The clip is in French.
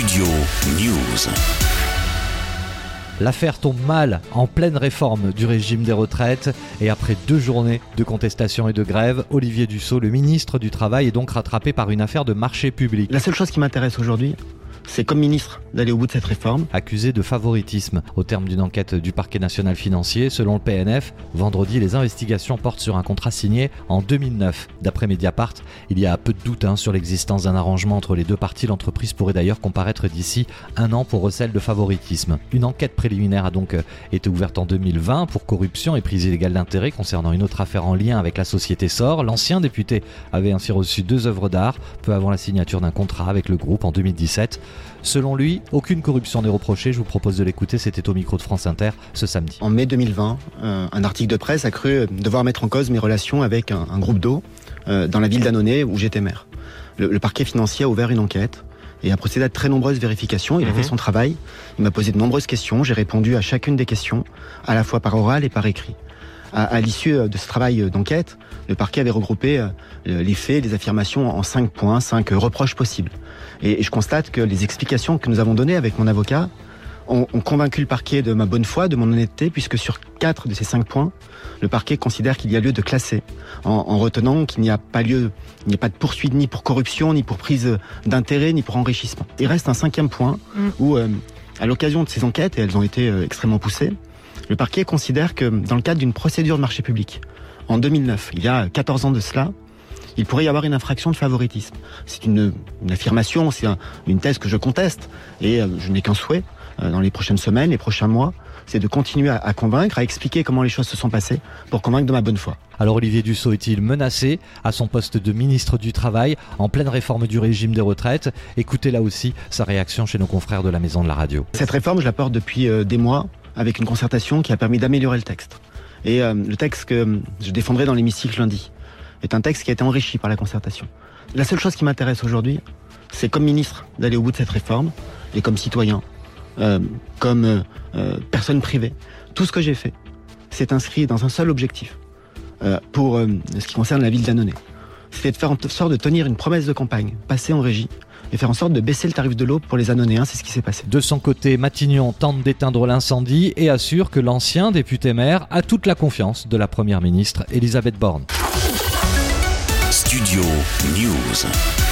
Studio News. L'affaire tombe mal en pleine réforme du régime des retraites et après deux journées de contestation et de grève, Olivier Dussault, le ministre du Travail, est donc rattrapé par une affaire de marché public. La seule chose qui m'intéresse aujourd'hui, c'est comme ministre d'aller au bout de cette réforme. Accusé de favoritisme au terme d'une enquête du parquet national financier, selon le PNF, vendredi, les investigations portent sur un contrat signé en 2009. D'après Mediapart, il y a peu de doute hein, sur l'existence d'un arrangement entre les deux parties. L'entreprise pourrait d'ailleurs comparaître d'ici un an pour recel de favoritisme. Une enquête préliminaire a donc euh, été ouverte en 2020 pour corruption et prise illégale d'intérêt concernant une autre affaire en lien avec la société SOR. L'ancien député avait ainsi reçu deux œuvres d'art peu avant la signature d'un contrat avec le groupe en 2017. Selon lui, aucune corruption n'est reprochée. Je vous propose de l'écouter. C'était au micro de France Inter ce samedi. En mai 2020, euh, un article de presse a cru devoir mettre en cause mes relations avec un, groupe d'eau euh, dans la ville d'Annonay où j'étais maire. Le, parquet financier a ouvert une enquête et a procédé à de très nombreuses vérifications. Il a fait mhm. son travail. Il m'a posé de nombreuses questions. J'ai répondu à chacune des questions, à la fois par oral et par écrit. À, l'issue de ce travail d'enquête, le parquet avait regroupé euh, les faits, les affirmations en cinq points, cinq reproches possibles. Et, je constate que les explications que nous avons données avec mon avocat ont, convaincu le parquet de ma bonne foi, de mon honnêteté, puisque sur quatre de ces cinq points, le parquet considère qu'il y a lieu de classer, en, retenant qu'il n'y a pas lieu, il n'y a pas de poursuite ni pour corruption, ni pour prise d'intérêt, ni pour enrichissement. Il reste un cinquième point mm. où, euh, à l'occasion de ces enquêtes, et elles ont été euh, extrêmement poussées, le parquet considère que dans le cadre d'une procédure de marché public, en 2009, il y a 14 ans de cela, il pourrait y avoir une infraction de favoritisme. C'est une, affirmation, c'est une thèse que je conteste, et euh, je n'ai qu'un souhait euh, dans les prochaines semaines, les prochains mois, c'est de continuer à, convaincre, à expliquer comment les choses se sont passées pour convaincre de ma bonne foi. Alors Olivier Dussault est-il menacé à son poste de ministre du Travail en pleine réforme du régime des retraites? Écoutez là aussi sa réaction chez nos confrères de la Maison de la Radio. Cette réforme, je la porte depuis euh, des mois avec une concertation qui a permis d'améliorer le texte. Et le texte que je défendrai dans l'hémicycle lundi est un texte qui a été enrichi par la concertation. La seule chose qui m'intéresse aujourd'hui, c'est comme ministre d'aller au bout de cette réforme et comme citoyen, euh, comme euh, euh, personne privée. Tout ce que j'ai fait, c'est inscrit dans un seul objectif pour ce qui concerne la ville d'Annonay. C'est de faire en sorte de tenir une promesse de campagne, passer en régie et faire en sorte de baisser le tarif de l'eau pour les Annonéens. C'est ce qui s'est passé. De son côté, Matignon tente d'éteindre l'incendie et assure que l'ancien député maire a toute la confiance de la première ministre Elisabeth Borne. Studio News.